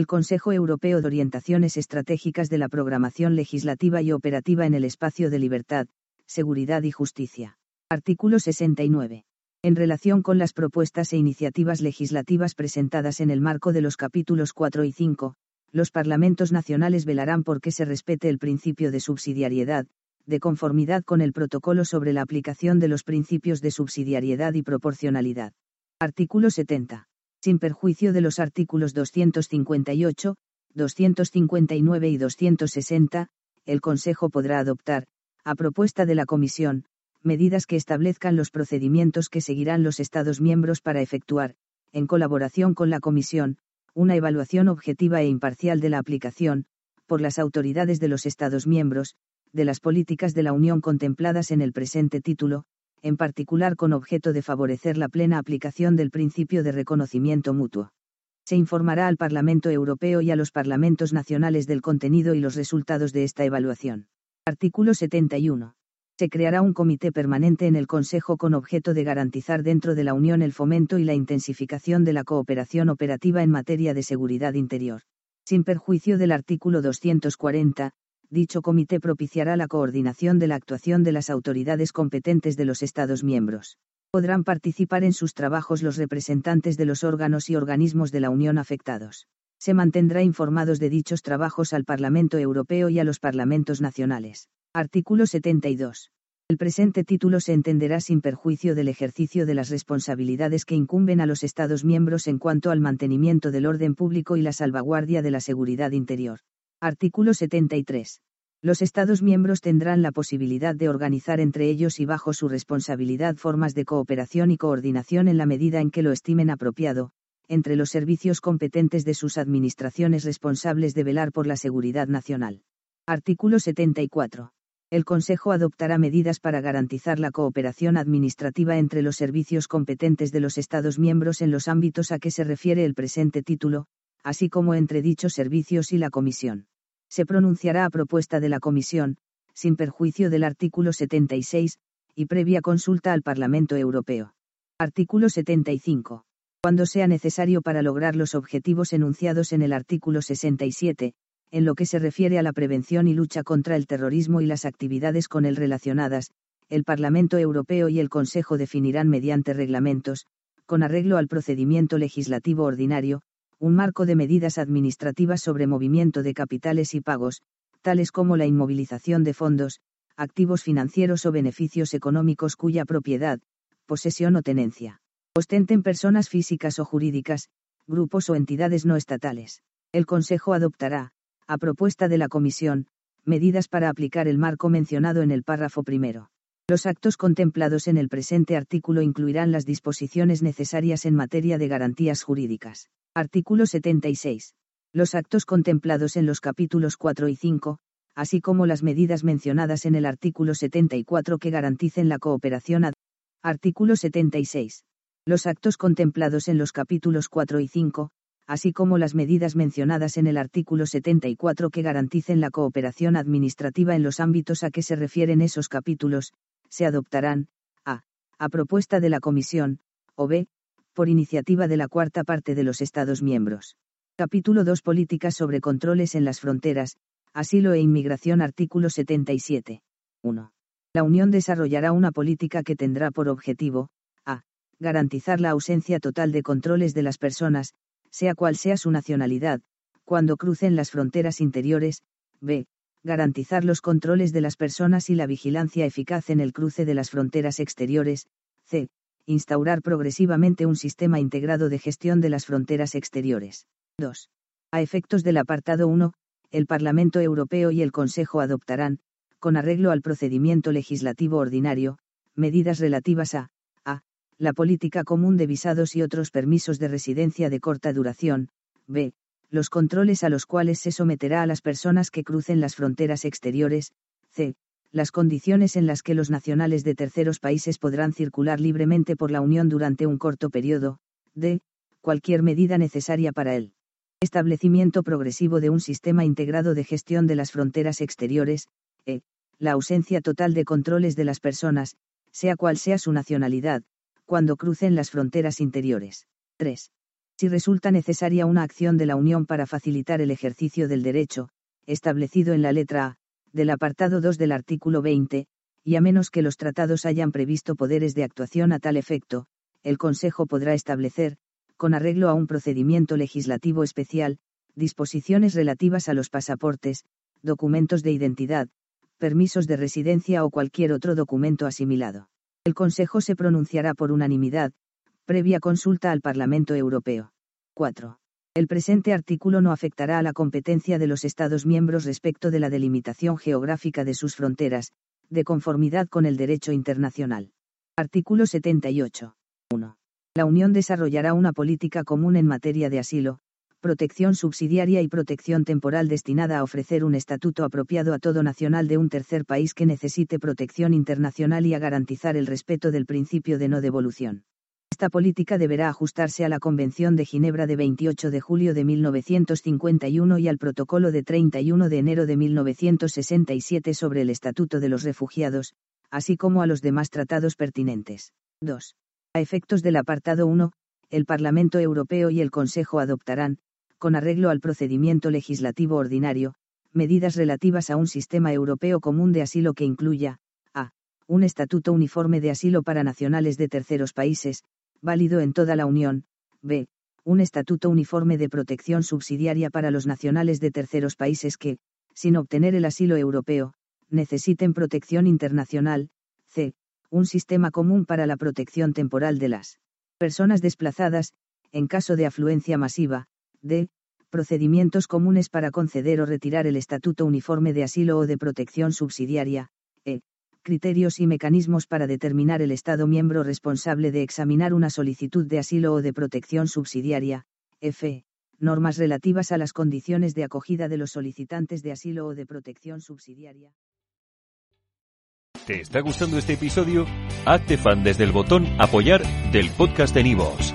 El Consejo Europeo de Orientaciones Estratégicas de la Programación Legislativa y Operativa en el Espacio de Libertad, Seguridad y Justicia. Artículo 69. En relación con las propuestas e iniciativas legislativas presentadas en el marco de los capítulos 4 y 5, los parlamentos nacionales velarán por que se respete el principio de subsidiariedad, de conformidad con el protocolo sobre la aplicación de los principios de subsidiariedad y proporcionalidad. Artículo 70 sin perjuicio de los artículos 258, 259 y 260, el Consejo podrá adoptar, a propuesta de la Comisión, medidas que establezcan los procedimientos que seguirán los Estados miembros para efectuar, en colaboración con la Comisión, una evaluación objetiva e imparcial de la aplicación, por las autoridades de los Estados miembros, de las políticas de la Unión contempladas en el presente título, en particular con objeto de favorecer la plena aplicación del principio de reconocimiento mutuo. Se informará al Parlamento Europeo y a los parlamentos nacionales del contenido y los resultados de esta evaluación. Artículo 71. Se creará un comité permanente en el Consejo con objeto de garantizar dentro de la Unión el fomento y la intensificación de la cooperación operativa en materia de seguridad interior. Sin perjuicio del artículo 240, dicho comité propiciará la coordinación de la actuación de las autoridades competentes de los Estados miembros. Podrán participar en sus trabajos los representantes de los órganos y organismos de la Unión afectados. Se mantendrá informados de dichos trabajos al Parlamento Europeo y a los parlamentos nacionales. Artículo 72. El presente título se entenderá sin perjuicio del ejercicio de las responsabilidades que incumben a los Estados miembros en cuanto al mantenimiento del orden público y la salvaguardia de la seguridad interior. Artículo 73. Los Estados miembros tendrán la posibilidad de organizar entre ellos y bajo su responsabilidad formas de cooperación y coordinación en la medida en que lo estimen apropiado, entre los servicios competentes de sus administraciones responsables de velar por la seguridad nacional. Artículo 74. El Consejo adoptará medidas para garantizar la cooperación administrativa entre los servicios competentes de los Estados miembros en los ámbitos a que se refiere el presente título, así como entre dichos servicios y la Comisión se pronunciará a propuesta de la Comisión, sin perjuicio del artículo 76, y previa consulta al Parlamento Europeo. Artículo 75. Cuando sea necesario para lograr los objetivos enunciados en el artículo 67, en lo que se refiere a la prevención y lucha contra el terrorismo y las actividades con él relacionadas, el Parlamento Europeo y el Consejo definirán mediante reglamentos, con arreglo al procedimiento legislativo ordinario, un marco de medidas administrativas sobre movimiento de capitales y pagos, tales como la inmovilización de fondos, activos financieros o beneficios económicos cuya propiedad, posesión o tenencia, ostenten personas físicas o jurídicas, grupos o entidades no estatales. El Consejo adoptará, a propuesta de la Comisión, medidas para aplicar el marco mencionado en el párrafo primero. Los actos contemplados en el presente artículo incluirán las disposiciones necesarias en materia de garantías jurídicas. Artículo 76. Los actos contemplados en los capítulos 4 y 5, así como las medidas mencionadas en el artículo 74 que garanticen la cooperación. Artículo 76. Los actos contemplados en los capítulos 4 y 5, así como las medidas mencionadas en el artículo 74 que garanticen la cooperación administrativa en los ámbitos a que se refieren esos capítulos, se adoptarán, a, a propuesta de la Comisión, o b, por iniciativa de la cuarta parte de los Estados miembros. Capítulo 2 Políticas sobre controles en las fronteras, asilo e inmigración Artículo 77. 1. La Unión desarrollará una política que tendrá por objetivo, a. garantizar la ausencia total de controles de las personas, sea cual sea su nacionalidad, cuando crucen las fronteras interiores, b. garantizar los controles de las personas y la vigilancia eficaz en el cruce de las fronteras exteriores, c instaurar progresivamente un sistema integrado de gestión de las fronteras exteriores. 2. A efectos del apartado 1, el Parlamento Europeo y el Consejo adoptarán, con arreglo al procedimiento legislativo ordinario, medidas relativas a, a, la política común de visados y otros permisos de residencia de corta duración, b, los controles a los cuales se someterá a las personas que crucen las fronteras exteriores, c. Las condiciones en las que los nacionales de terceros países podrán circular libremente por la Unión durante un corto periodo, d. Cualquier medida necesaria para el establecimiento progresivo de un sistema integrado de gestión de las fronteras exteriores, e. La ausencia total de controles de las personas, sea cual sea su nacionalidad, cuando crucen las fronteras interiores. 3 si resulta necesaria una acción de la Unión para facilitar el ejercicio del derecho, establecido en la letra A, del apartado 2 del artículo 20, y a menos que los tratados hayan previsto poderes de actuación a tal efecto, el Consejo podrá establecer, con arreglo a un procedimiento legislativo especial, disposiciones relativas a los pasaportes, documentos de identidad, permisos de residencia o cualquier otro documento asimilado. El Consejo se pronunciará por unanimidad, previa consulta al Parlamento Europeo. 4. El presente artículo no afectará a la competencia de los Estados miembros respecto de la delimitación geográfica de sus fronteras, de conformidad con el derecho internacional. Artículo 78. 1. La Unión desarrollará una política común en materia de asilo, protección subsidiaria y protección temporal destinada a ofrecer un estatuto apropiado a todo nacional de un tercer país que necesite protección internacional y a garantizar el respeto del principio de no devolución. Esta política deberá ajustarse a la Convención de Ginebra de 28 de julio de 1951 y al Protocolo de 31 de enero de 1967 sobre el Estatuto de los Refugiados, así como a los demás tratados pertinentes. 2. A efectos del apartado 1, el Parlamento Europeo y el Consejo adoptarán, con arreglo al procedimiento legislativo ordinario, medidas relativas a un sistema europeo común de asilo que incluya, a. un estatuto uniforme de asilo para nacionales de terceros países, válido en toda la Unión, b. Un estatuto uniforme de protección subsidiaria para los nacionales de terceros países que, sin obtener el asilo europeo, necesiten protección internacional, c. Un sistema común para la protección temporal de las personas desplazadas, en caso de afluencia masiva, d. Procedimientos comunes para conceder o retirar el estatuto uniforme de asilo o de protección subsidiaria, e criterios y mecanismos para determinar el Estado miembro responsable de examinar una solicitud de asilo o de protección subsidiaria, F. Normas relativas a las condiciones de acogida de los solicitantes de asilo o de protección subsidiaria. ¿Te está gustando este episodio? Hazte fan desde el botón Apoyar del podcast de Nivos.